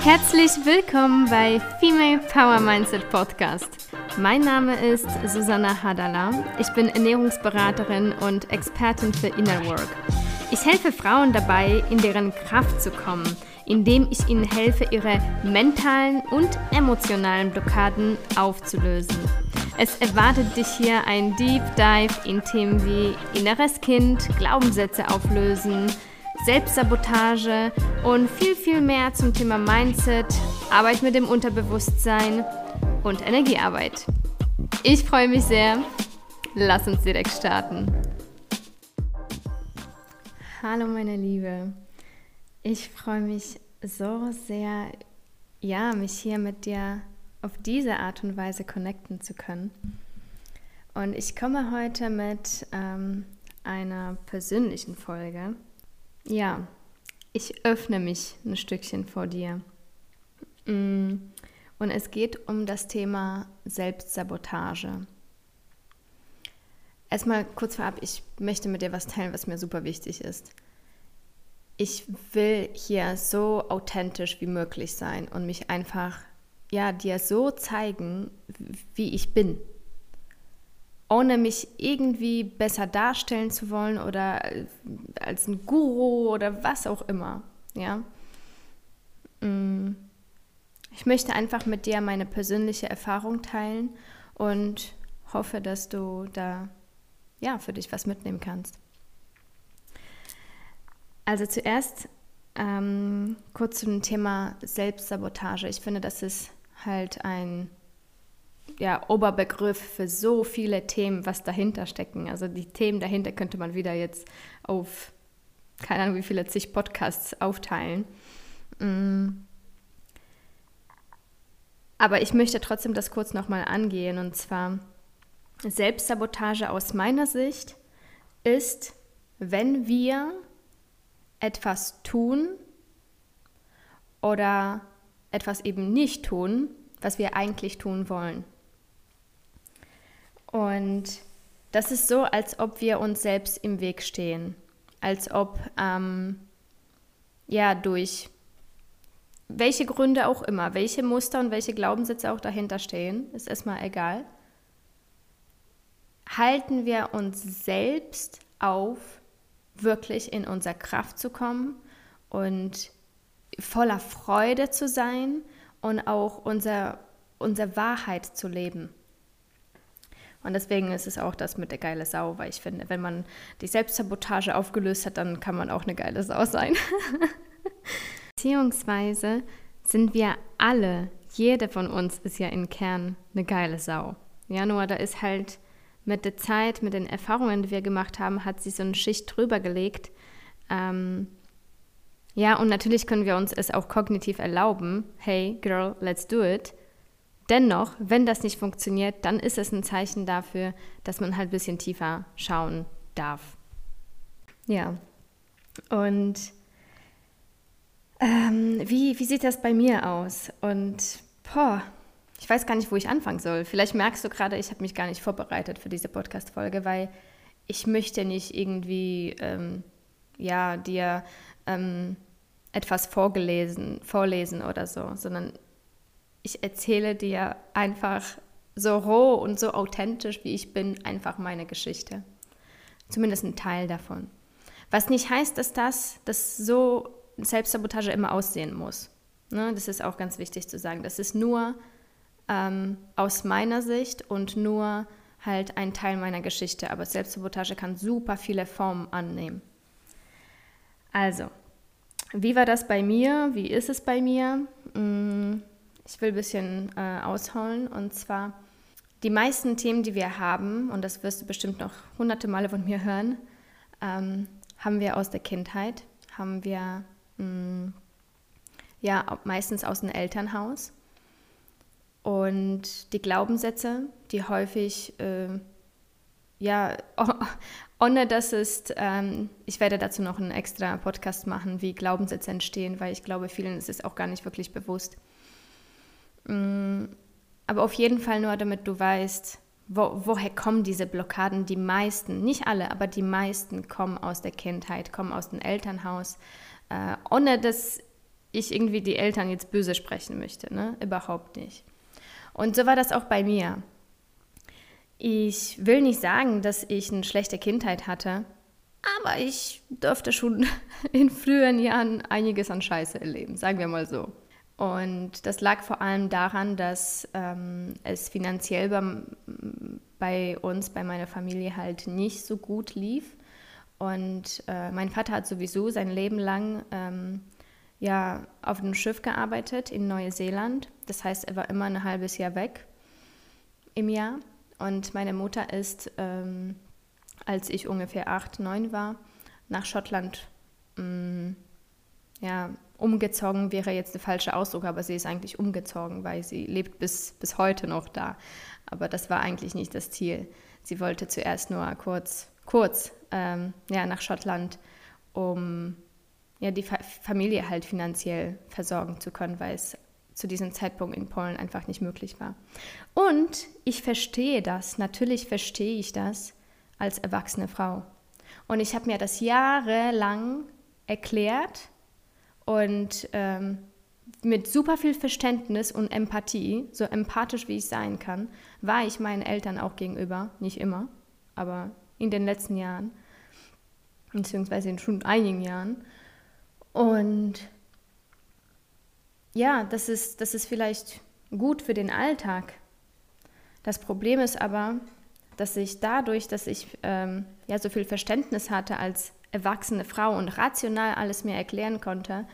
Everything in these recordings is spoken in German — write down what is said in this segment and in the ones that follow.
Herzlich willkommen bei Female Power Mindset Podcast. Mein Name ist Susanna Hadala. Ich bin Ernährungsberaterin und Expertin für Inner Work. Ich helfe Frauen dabei, in deren Kraft zu kommen, indem ich ihnen helfe, ihre mentalen und emotionalen Blockaden aufzulösen. Es erwartet dich hier ein Deep Dive in Themen wie inneres Kind, Glaubenssätze auflösen, Selbstsabotage und viel, viel mehr zum Thema Mindset, Arbeit mit dem Unterbewusstsein und Energiearbeit. Ich freue mich sehr. Lass uns direkt starten. Hallo meine Liebe. Ich freue mich so sehr, ja, mich hier mit dir auf diese Art und Weise connecten zu können. Und ich komme heute mit ähm, einer persönlichen Folge. Ja, ich öffne mich ein Stückchen vor dir. Mm, und es geht um das Thema Selbstsabotage. Erstmal kurz vorab, ich möchte mit dir was teilen, was mir super wichtig ist. Ich will hier so authentisch wie möglich sein und mich einfach ja, dir so zeigen, wie ich bin. Ohne mich irgendwie besser darstellen zu wollen oder als ein Guru oder was auch immer. Ja. Mm. Ich möchte einfach mit dir meine persönliche Erfahrung teilen und hoffe, dass du da ja für dich was mitnehmen kannst. Also zuerst ähm, kurz zum Thema Selbstsabotage. Ich finde, das ist halt ein ja, Oberbegriff für so viele Themen, was dahinter stecken. Also die Themen dahinter könnte man wieder jetzt auf, keine Ahnung, wie viele zig Podcasts aufteilen. Mm. Aber ich möchte trotzdem das kurz nochmal angehen. Und zwar, Selbstsabotage aus meiner Sicht ist, wenn wir etwas tun oder etwas eben nicht tun, was wir eigentlich tun wollen. Und das ist so, als ob wir uns selbst im Weg stehen, als ob ähm, ja durch welche Gründe auch immer, welche Muster und welche Glaubenssätze auch dahinter stehen, ist erstmal egal. Halten wir uns selbst auf, wirklich in unsere Kraft zu kommen und voller Freude zu sein und auch unser, unsere Wahrheit zu leben. Und deswegen ist es auch das mit der geile Sau, weil ich finde, wenn man die Selbstsabotage aufgelöst hat, dann kann man auch eine geile Sau sein. Beziehungsweise sind wir alle, jede von uns ist ja im Kern eine geile Sau. Ja, nur da ist halt mit der Zeit, mit den Erfahrungen, die wir gemacht haben, hat sich so eine Schicht drüber gelegt, ähm, ja, und natürlich können wir uns es auch kognitiv erlauben, hey, girl, let's do it. Dennoch, wenn das nicht funktioniert, dann ist es ein Zeichen dafür, dass man halt ein bisschen tiefer schauen darf. Ja, und ähm, wie, wie sieht das bei mir aus? Und boah, ich weiß gar nicht, wo ich anfangen soll. Vielleicht merkst du gerade, ich habe mich gar nicht vorbereitet für diese Podcast-Folge, weil ich möchte nicht irgendwie, ähm, ja, dir ähm, etwas vorgelesen, vorlesen oder so, sondern ich erzähle dir einfach so roh und so authentisch, wie ich bin, einfach meine Geschichte. Zumindest ein Teil davon. Was nicht heißt, dass das, dass so Selbstsabotage immer aussehen muss. Ne? Das ist auch ganz wichtig zu sagen. Das ist nur ähm, aus meiner Sicht und nur halt ein Teil meiner Geschichte. Aber Selbstsabotage kann super viele Formen annehmen. Also, wie war das bei mir? Wie ist es bei mir? Mm, ich will ein bisschen äh, ausholen. Und zwar, die meisten Themen, die wir haben, und das wirst du bestimmt noch hunderte Male von mir hören, ähm, haben wir aus der Kindheit, haben wir mh, mm, ja meistens aus dem Elternhaus. Und die Glaubenssätze, die häufig äh, ja, ohne dass es, ähm, ich werde dazu noch einen extra Podcast machen, wie Glaubenssätze entstehen, weil ich glaube, vielen ist es auch gar nicht wirklich bewusst. Mm, aber auf jeden Fall nur, damit du weißt, wo, woher kommen diese Blockaden? Die meisten, nicht alle, aber die meisten kommen aus der Kindheit, kommen aus dem Elternhaus, äh, ohne dass ich irgendwie die Eltern jetzt böse sprechen möchte, ne? Überhaupt nicht. Und so war das auch bei mir. Ich will nicht sagen, dass ich eine schlechte Kindheit hatte, aber ich durfte schon in früheren Jahren einiges an Scheiße erleben, sagen wir mal so. Und das lag vor allem daran, dass ähm, es finanziell bei, bei, uns, bei meiner Familie halt nicht so gut lief. Und äh, mein Vater hat sowieso sein Leben lang ähm, ja, auf einem Schiff gearbeitet in Neuseeland. Das heißt, er war immer ein halbes Jahr weg im Jahr. Und meine Mutter ist, ähm, als ich ungefähr acht, neun war, nach Schottland ähm, ja, umgezogen wäre jetzt der falsche Ausdruck, aber sie ist eigentlich umgezogen, weil sie lebt bis, bis heute noch da. Aber das war eigentlich nicht das Ziel. Sie wollte zuerst nur kurz, kurz ähm, ja, nach Schottland, um ja, die Fa Familie halt finanziell versorgen zu können, weil es zu diesem Zeitpunkt in Polen einfach nicht möglich war. Und ich verstehe das, natürlich verstehe ich das als erwachsene Frau. Und ich habe mir das jahrelang erklärt, und ähm, mit super viel Verständnis und Empathie, so empathisch wie ich sein kann, war ich meinen Eltern auch gegenüber. Nicht immer, aber in den letzten Jahren, beziehungsweise in schon einigen Jahren. Und ja, das ist, das ist vielleicht gut für den Alltag. Das Problem ist aber, dass ich dadurch, dass ich ähm, ja so viel Verständnis hatte als erwachsene Frau und rational alles mir erklären konnte,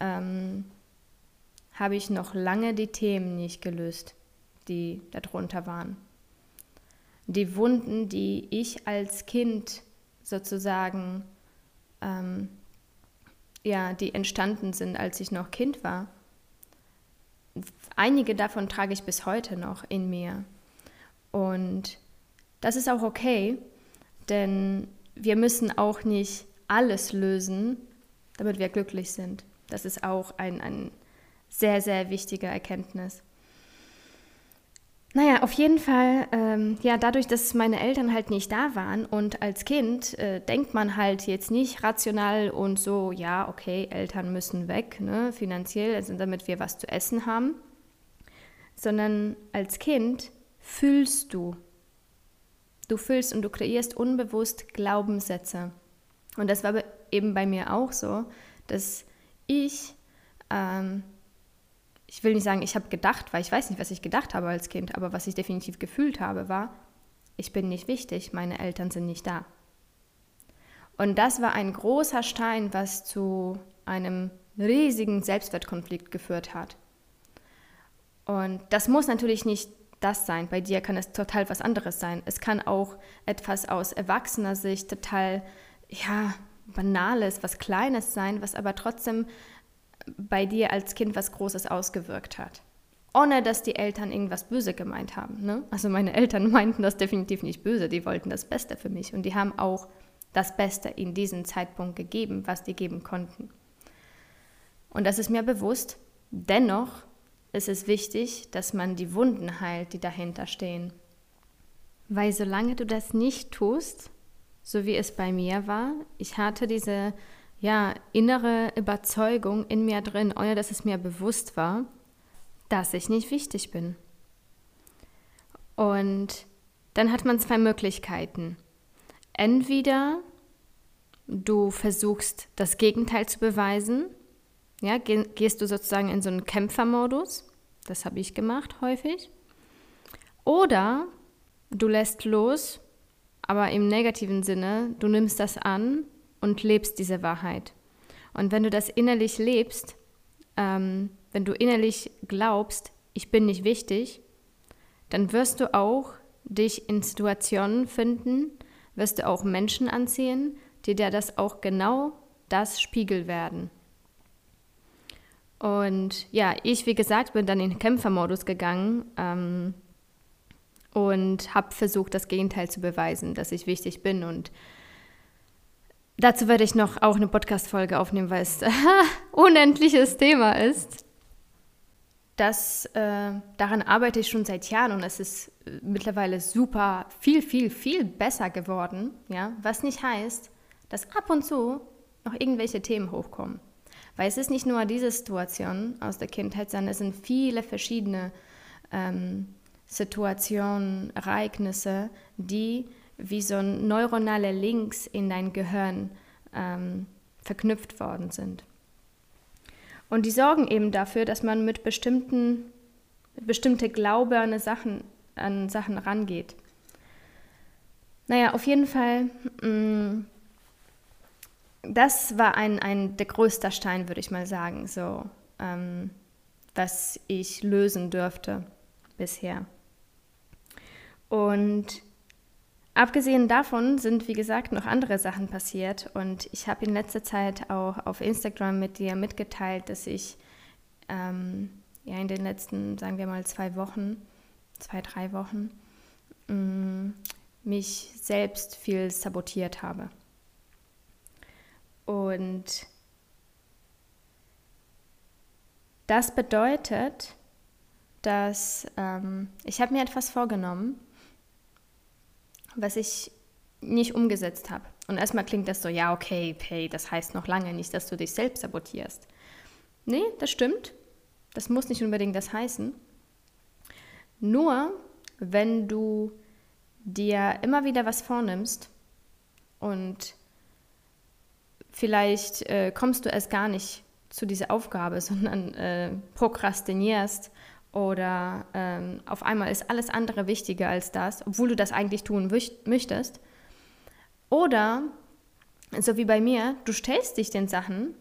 ähm, habe ich noch lange die Themen nicht gelöst, die darunter waren. Die Wunden, die ich als Kind sozusagen, ähm, ja, die entstanden sind, als ich noch Kind war. Einige davon trage ich bis heute noch in mir. Und das ist auch okay, denn wir müssen auch nicht alles lösen, damit wir glücklich sind. Das ist auch ein, ein sehr, sehr wichtige Erkenntnis. Naja, auf jeden Fall, ähm, ja, dadurch, dass meine Eltern halt nicht da waren und als Kind äh, denkt man halt jetzt nicht rational und so, ja, okay, Eltern müssen weg, ne, finanziell, also damit wir was zu essen haben, sondern als Kind fühlst du Du fühlst und du kreierst unbewusst Glaubenssätze. Und das war eben bei mir auch so, dass ich, ähm, ich will nicht sagen, ich habe gedacht, weil ich weiß nicht, was ich gedacht habe als Kind, aber was ich definitiv gefühlt habe, war, ich bin nicht wichtig, meine Eltern sind nicht da. Und das war ein großer Stein, was zu einem riesigen Selbstwertkonflikt geführt hat. Und das muss natürlich nicht das sein. Bei dir kann es total was anderes sein. Es kann auch etwas aus erwachsener Sicht total, ja, banales, was Kleines sein, was aber trotzdem bei dir als Kind was Großes ausgewirkt hat. Ohne dass die Eltern irgendwas böse gemeint haben. Ne? Also meine Eltern meinten das definitiv nicht böse, die wollten das Beste für mich und die haben auch das Beste in diesem Zeitpunkt gegeben, was die geben konnten. Und das ist mir bewusst. Dennoch ist es wichtig, dass man die Wunden heilt, die dahinter stehen. Weil solange du das nicht tust, so wie es bei mir war, ich hatte diese ja, innere Überzeugung in mir drin, ohne dass es mir bewusst war, dass ich nicht wichtig bin. Und dann hat man zwei Möglichkeiten. Entweder du versuchst das Gegenteil zu beweisen ja, geh, gehst du sozusagen in so einen Kämpfermodus. Das habe ich gemacht häufig. Oder du lässt los, aber im negativen Sinne, du nimmst das an und lebst diese Wahrheit. Und wenn du das innerlich lebst, ähm, wenn du innerlich glaubst, ich bin nicht wichtig, dann wirst du auch dich in Situationen finden, wirst du auch Menschen anziehen, die dir das auch genau das Spiegel werden. Und ja, ich, wie gesagt, bin dann in den Kämpfermodus gegangen ähm, und habe versucht, das Gegenteil zu beweisen, dass ich wichtig bin. Und dazu werde ich noch auch eine Podcast-Folge aufnehmen, weil es unendliches Thema ist. das, äh, daran arbeite ich schon seit Jahren und es ist äh, mittlerweile super, viel, viel, viel besser geworden. Ja? Was nicht heißt, dass ab und zu noch irgendwelche Themen hochkommen. Weil es ist nicht nur diese Situation aus der Kindheit, sondern es sind viele verschiedene ähm, Situationen, Ereignisse, die wie so neuronale Links in dein Gehirn ähm, verknüpft worden sind. Und die sorgen eben dafür, dass man mit bestimmten, mit bestimmte Glaube an Sachen, an Sachen rangeht. Naja, auf jeden Fall, mh, mm, das war ein, ein der größte Stein, würde ich mal sagen, so, ähm, was ich lösen dürfte bisher. Und Abgesehen davon sind, wie gesagt, noch andere Sachen passiert und ich habe in letzter Zeit auch auf Instagram mit dir mitgeteilt, dass ich ähm, ja in den letzten, sagen wir mal, zwei Wochen, zwei, drei Wochen, mh, mm, mich selbst viel sabotiert habe. Und das bedeutet, dass ähm, ich habe mir etwas vorgenommen was ich nicht umgesetzt habe. Und erstmal klingt das so, ja, okay, hey, das heißt noch lange nicht, dass du dich selbst sabotierst. Nee, das stimmt. Das muss nicht unbedingt das heißen. Nur, wenn du dir immer wieder was vornimmst und vielleicht äh, kommst du erst gar nicht zu dieser Aufgabe, sondern äh, prokrastinierst oder ähm, auf einmal ist alles andere wichtiger als das, obwohl du das eigentlich tun möchtest. Oder, so wie bei mir, du stellst dich den Sachen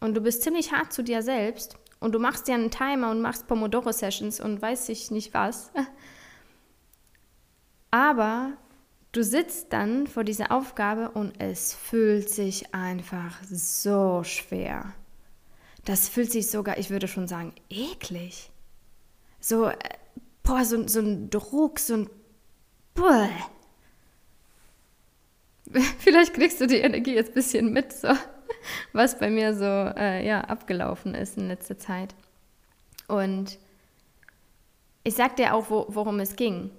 und du bist ziemlich hart zu dir selbst und du machst dir einen Timer und machst Pomodoro-Sessions und weiß ich nicht was. Aber du sitzt dann vor dieser Aufgabe und es fühlt sich einfach so schwer. Das fühlt sich sogar, ich würde schon sagen, eklig so, äh, boah, so, so ein Druck, so ein, boah. Vielleicht kriegst du die Energie jetzt ein bisschen mit, so, was bei mir so äh, ja, abgelaufen ist in letzter Zeit. Und ich sag dir auch, wo, worum es ging.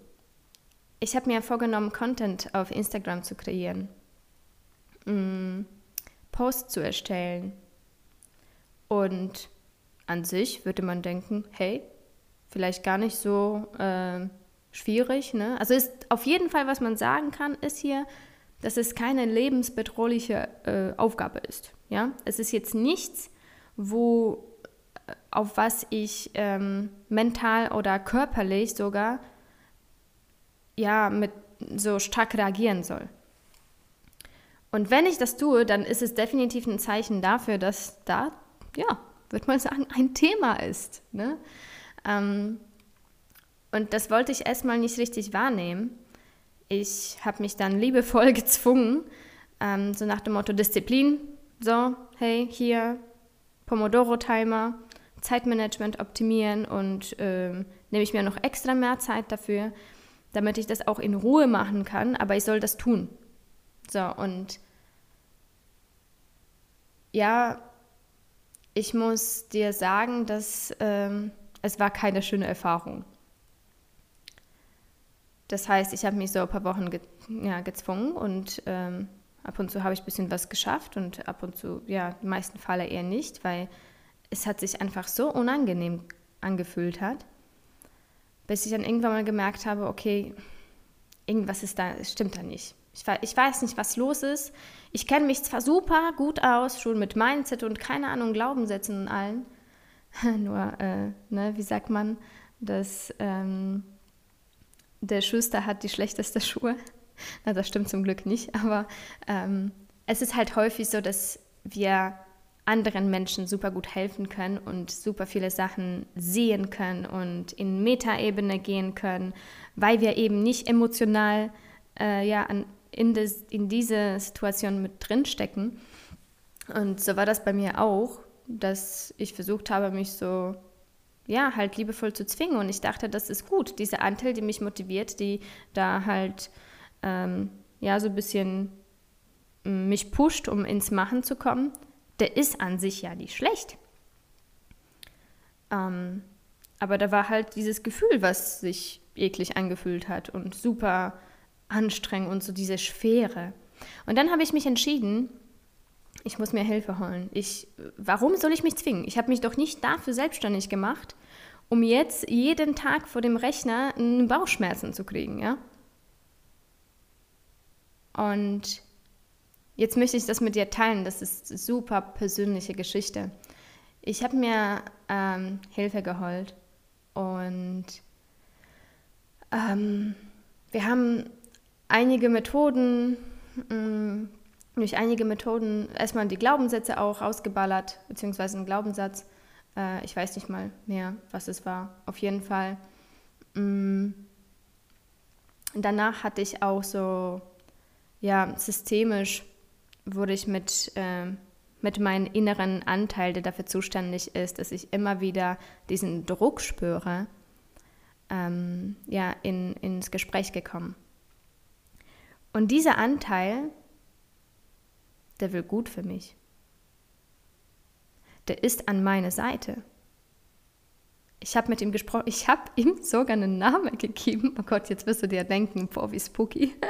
Ich habe mir vorgenommen, Content auf Instagram zu kreieren, mm, Posts zu erstellen. Und an sich würde man denken, hey, vielleicht gar nicht so äh, schwierig. Ne? Also ist auf jeden Fall, was man sagen kann, ist hier, dass es keine lebensbedrohliche äh, Aufgabe ist. Ja? Es ist jetzt nichts, wo, äh, auf was ich ähm, mental oder körperlich sogar ja, mit so stark reagieren soll. Und wenn ich das tue, dann ist es definitiv ein Zeichen dafür, dass da, ja, würde man sagen, ein Thema ist. Ne? Ähm, und das wollte ich erstmal nicht richtig wahrnehmen. Ich habe mich dann liebevoll gezwungen, ähm, so nach dem Motto Disziplin, so, hey, hier, Pomodoro-Timer, Zeitmanagement optimieren und ähm, nehme ich mir noch extra mehr Zeit dafür, damit ich das auch in Ruhe machen kann, aber ich soll das tun. So, und ja, ich muss dir sagen, dass ähm, es war keine schöne Erfahrung. Das heißt, ich habe mich so ein paar Wochen ge ja, gezwungen und ähm, ab und zu habe ich ein bisschen was geschafft und ab und zu, ja, die meisten Fälle eher nicht, weil es hat sich einfach so unangenehm angefühlt hat, bis ich dann irgendwann mal gemerkt habe, okay, irgendwas ist da, stimmt da nicht. Ich, ich weiß nicht, was los ist. Ich kenne mich zwar super gut aus, schon mit Mindset und keine Ahnung, Glaubenssätzen und allen, Nur, äh, ne, wie sagt man, dass ähm, der Schuster hat die schlechteste Schuhe. Na, das stimmt zum Glück nicht, aber ähm, es ist halt häufig so, dass wir anderen Menschen super gut helfen können und super viele Sachen sehen können und in Metaebene gehen können, weil wir eben nicht emotional äh, ja, an, in, des, in diese Situation mit drinstecken. Und so war das bei mir auch dass ich versucht habe, mich so, ja, halt liebevoll zu zwingen. Und ich dachte, das ist gut. Diese Anteil, die mich motiviert, die da halt, ähm, ja, so ein bisschen mm, mich pusht, um ins Machen zu kommen, der ist an sich ja nicht schlecht. Ähm, Aber da war halt dieses Gefühl, was sich eklig angefühlt hat und super anstrengend und so diese Schwere. Und dann habe ich mich entschieden, ich muss mir Hilfe holen. Ich, warum soll ich mich zwingen? Ich habe mich doch nicht dafür selbstständig gemacht, um jetzt jeden Tag vor dem Rechner Bauchschmerzen zu kriegen, ja? Und jetzt möchte ich das mit dir teilen. Das ist super persönliche Geschichte. Ich habe mir ähm, Hilfe geholt und ähm, wir haben einige Methoden, mh, mm, durch einige Methoden erstmal die Glaubenssätze auch ausgeballert, beziehungsweise einen Glaubenssatz. Äh, ich weiß nicht mal mehr, was es war. Auf jeden Fall. Mh, mm, danach hatte ich auch so ja, systemisch wurde ich mit, äh, mit meinem inneren Anteil, der dafür zuständig ist, dass ich immer wieder diesen Druck spüre, ähm, ja, in, ins Gespräch gekommen. Und dieser Anteil, der will gut für mich. Der ist an meiner Seite. Ich habe mit ihm gesprochen, ich habe ihm sogar einen Namen gegeben. Oh Gott, jetzt wirst du dir denken, boah, wie spooky.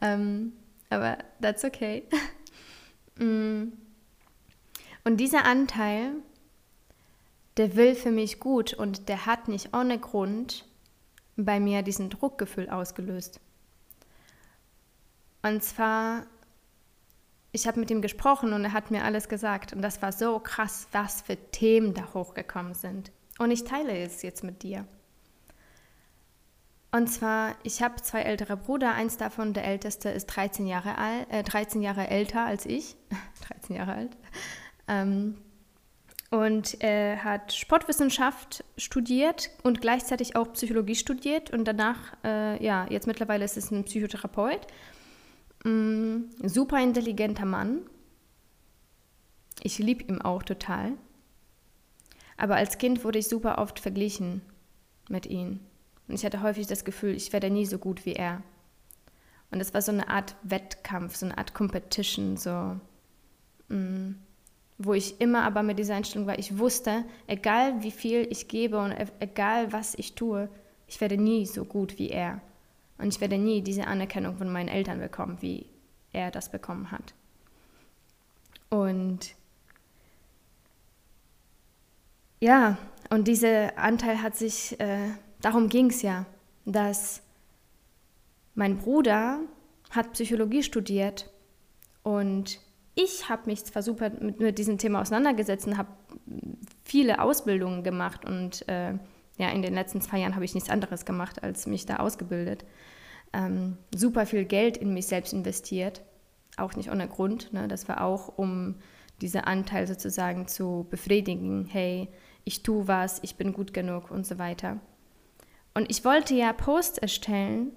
Ähm, aber that's okay. Mm. Und dieser Anteil, der will für mich gut und der hat nicht ohne Grund bei mir diesen Druckgefühl ausgelöst. Und zwar, ich habe mit ihm gesprochen und er hat mir alles gesagt und das war so krass, was für Themen da hochgekommen sind. Und ich teile es jetzt mit dir. Und zwar, ich habe zwei ältere Brüder. Eins davon, der älteste, ist 13 Jahre, alt, äh, 13 Jahre älter als ich. 13 Jahre alt. Ähm, und er hat Sportwissenschaft studiert und gleichzeitig auch Psychologie studiert. Und danach, äh, ja, jetzt mittlerweile ist es ein Psychotherapeut. Mm, super intelligenter Mann. Ich liebe ihn auch total. Aber als Kind wurde ich super oft verglichen mit ihm. Und ich hatte häufig das Gefühl, ich werde nie so gut wie er. Und es war so eine Art Wettkampf, so eine Art Competition, so, mh, mm, wo ich immer aber mit dieser Einstellung war, ich wusste, egal wie viel ich gebe und e-, egal was ich tue, ich werde nie so gut wie er. Und ich werde nie diese Anerkennung von meinen Eltern bekommen, wie er das bekommen hat. Und ja, und dieser Anteil hat sich äh, darum ging es ja, dass mein Bruder hat Psychologie studiert und ich habe mich zwar super mit, mit, diesem Thema auseinandergesetzt und habe viele Ausbildungen gemacht und äh, ja, in den letzten zwei Jahren habe ich nichts anderes gemacht, als mich da ausgebildet. Ähm, super viel Geld in mich selbst investiert, auch nicht ohne Grund. Ne? Das war auch, um diesen Anteil sozusagen zu befriedigen. Hey, ich tue was, ich bin gut genug und so weiter. Und ich wollte ja Posts erstellen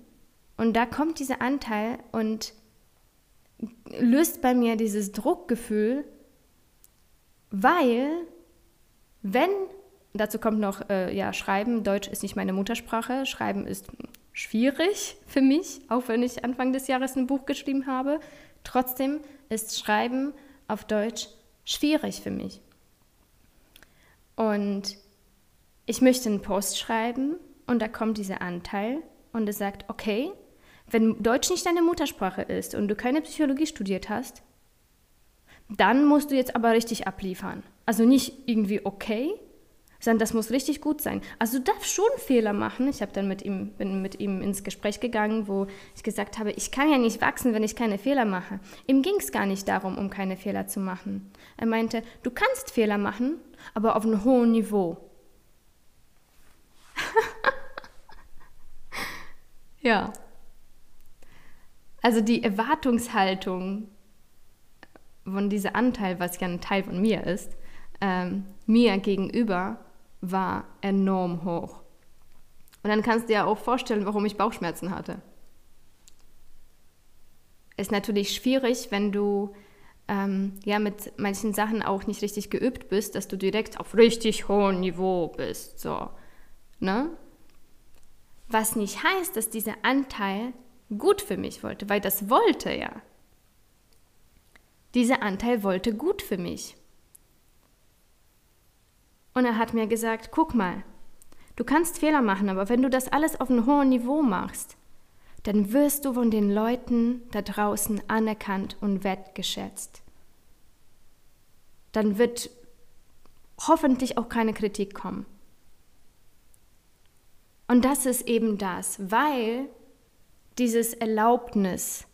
und da kommt dieser Anteil und löst bei mir dieses Druckgefühl, weil wenn, dazu kommt noch, äh, ja, Schreiben, Deutsch ist nicht meine Muttersprache, Schreiben ist schwierig für mich, auch wenn ich Anfang des Jahres ein Buch geschrieben habe. Trotzdem ist Schreiben auf Deutsch schwierig für mich. Und ich möchte einen Post schreiben und da kommt dieser Anteil und er sagt, okay, wenn Deutsch nicht deine Muttersprache ist und du keine Psychologie studiert hast, dann musst du jetzt aber richtig abliefern. Also nicht irgendwie okay, sondern das muss richtig gut sein. Also du darfst schon Fehler machen. Ich habe dann mit ihm, bin mit ihm ins Gespräch gegangen, wo ich gesagt habe, ich kann ja nicht wachsen, wenn ich keine Fehler mache. Ihm ging es gar nicht darum, um keine Fehler zu machen. Er meinte, du kannst Fehler machen, aber auf einem hohen Niveau. Ja. Also die Erwartungshaltung von diesem Anteil, was ja ein Teil von mir ist, ähm, mir gegenüber war enorm hoch. Und dann kannst du dir auch vorstellen, warum ich Bauchschmerzen hatte. Ist natürlich schwierig, wenn du ähm, ja mit manchen Sachen auch nicht richtig geübt bist, dass du direkt auf richtig hohem Niveau bist. So, ne? Was nicht heißt, dass dieser Anteil gut für mich wollte, weil das wollte er. Dieser Anteil wollte gut für mich. Und er hat mir gesagt, guck mal, Du kannst Fehler machen, aber wenn du das alles auf einem hohen Niveau machst, dann wirst du von den Leuten da draußen anerkannt und wertgeschätzt. Dann wird hoffentlich auch keine Kritik kommen. Und das ist eben das, weil dieses Erlaubnis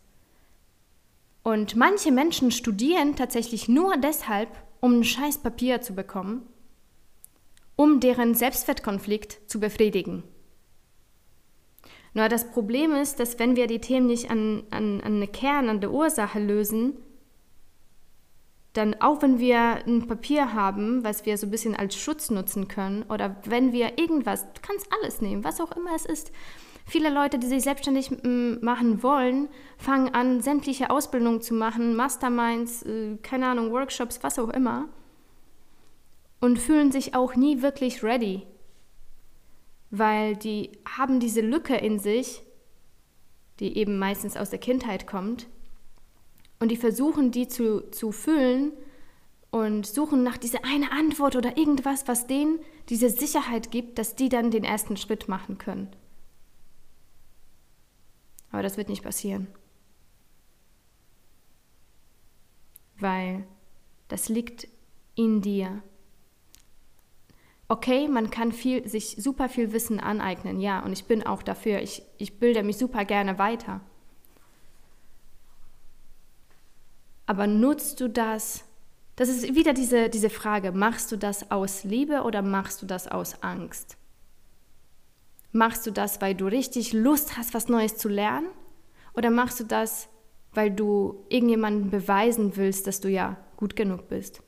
und manche Menschen studieren tatsächlich nur deshalb, um ein scheiß Papier zu bekommen, um deren Selbstwertkonflikt zu befriedigen. Nur das Problem ist, dass wenn wir die Themen nicht an, an, an eine Kern, an der Ursache lösen, dann auch wenn wir ein Papier haben, was wir so ein bisschen als Schutz nutzen können, oder wenn wir irgendwas, du kannst alles nehmen, was auch immer es ist. Viele Leute, die sich selbstständig machen wollen, fangen an, sämtliche Ausbildungen zu machen, Masterminds, äh, keine Ahnung, Workshops, was auch immer, und fühlen sich auch nie wirklich ready, weil die haben diese Lücke in sich, die eben meistens aus der Kindheit kommt, und die versuchen, die zu, zu füllen und suchen nach dieser eine Antwort oder irgendwas, was denen diese Sicherheit gibt, dass die dann den ersten Schritt machen können. Aber das wird nicht passieren. Weil das liegt in dir. Okay, man kann viel, sich super viel Wissen aneignen, ja, und ich bin auch dafür. Ich, ich bilde mich super gerne weiter. Aber nutzt du das? Das ist wieder diese, diese Frage, machst du das aus Liebe oder machst du das aus Angst? Machst du das, weil du richtig Lust hast, was Neues zu lernen? Oder machst du das, weil du irgendjemandem beweisen willst, dass du ja gut genug bist?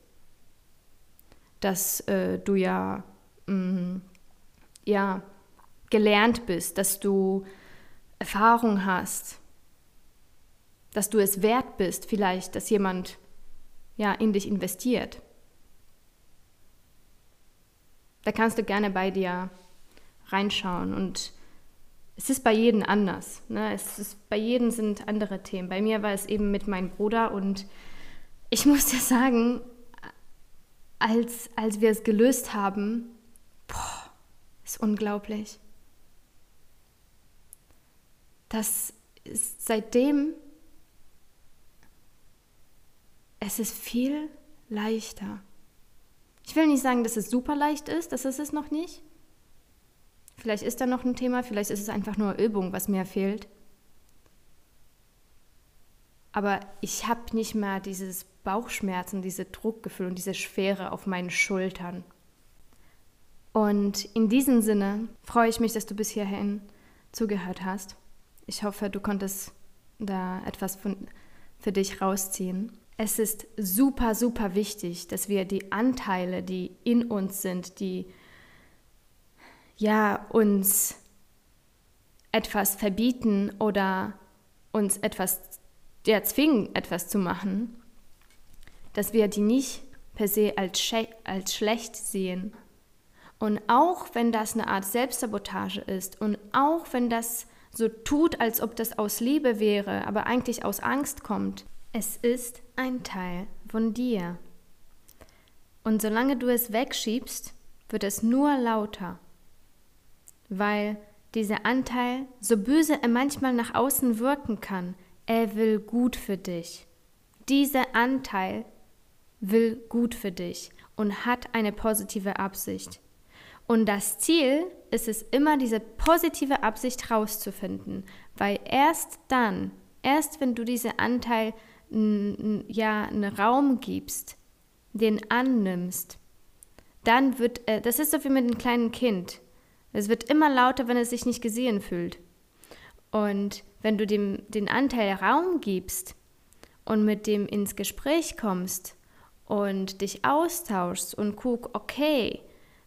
Dass äh, du ja, mh, mm, ja gelernt bist, dass du Erfahrung hast, dass du es wert bist, vielleicht, dass jemand ja, in dich investiert. Da kannst du gerne bei dir reinschauen und es ist bei jedem anders. Ne? Es ist, bei jedem sind andere Themen. Bei mir war es eben mit meinem Bruder und ich muss dir sagen, als, als wir es gelöst haben, boah, ist unglaublich. Das ist seitdem es ist viel leichter. Ich will nicht sagen, dass es super leicht ist, das ist es noch nicht. Vielleicht ist da noch ein Thema, vielleicht ist es einfach nur Übung, was mir fehlt. Aber ich habe nicht mehr dieses Bauchschmerzen, diese Druckgefühl und diese Schwere auf meinen Schultern. Und in diesem Sinne freue ich mich, dass du bis hierhin zugehört hast. Ich hoffe, du konntest da etwas von, für dich rausziehen. Es ist super, super wichtig, dass wir die Anteile, die in uns sind, die ja uns etwas verbieten oder uns etwas ja, zwingen, etwas zu machen, dass wir die nicht per se als, als schlecht sehen. Und auch wenn das eine Art Selbstsabotage ist und auch wenn das so tut, als ob das aus Liebe wäre, aber eigentlich aus Angst kommt, es ist ein Teil von dir. Und solange du es wegschiebst, wird es nur lauter, weil dieser Anteil, so böse er manchmal nach außen wirken kann, er will gut für dich. Dieser Anteil will gut für dich und hat eine positive Absicht. Und das Ziel ist es immer, diese positive Absicht rauszufinden, weil erst dann, erst wenn du diesen Anteil ja, einen Raum gibst, den annimmst, dann wird, äh, das ist so wie mit einem kleinen Kind. Es wird immer lauter, wenn es sich nicht gesehen fühlt. Und wenn du dem den Anteil Raum gibst und mit dem ins Gespräch kommst und dich austauschst und guck, okay,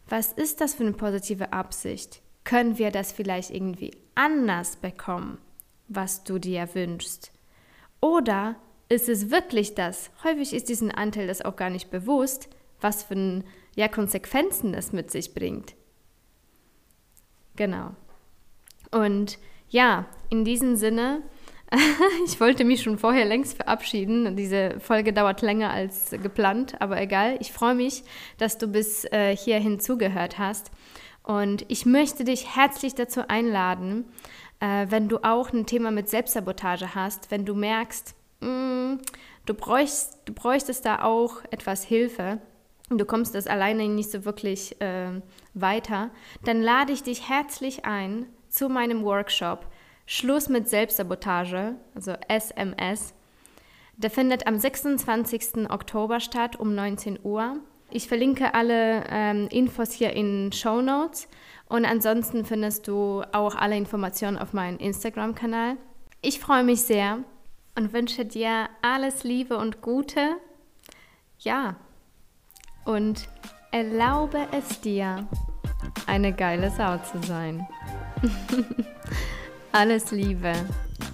was ist das für eine positive Absicht? Können wir das vielleicht irgendwie anders bekommen, was du dir wünschst? Oder ist es wirklich das? Häufig ist diesen Anteil das auch gar nicht bewusst, was für ja, Konsequenzen das mit sich bringt. Genau. Und ja, in diesem Sinne, ich wollte mich schon vorher längst verabschieden. Diese Folge dauert länger als geplant, aber egal. Ich freue mich, dass du bis äh, hierhin zugehört hast. Und ich möchte dich herzlich dazu einladen, äh, wenn du auch ein Thema mit Selbstsabotage hast, wenn du merkst, mm, du, bräuchst, du bräuchtest da auch etwas Hilfe, du kommst das alleine nicht so wirklich äh, weiter, dann lade ich dich herzlich ein zu meinem Workshop Schluss mit Selbstsabotage, also SMS. Der findet am 26. Oktober statt um 19 Uhr. Ich verlinke alle ähm, Infos hier in Show Notes und ansonsten findest du auch alle Informationen auf meinem Instagram-Kanal. Ich freue mich sehr und wünsche dir alles Liebe und Gute. Ja, und erlaube es dir, eine geile Sau zu sein. alles Liebe,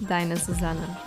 deine Susanne.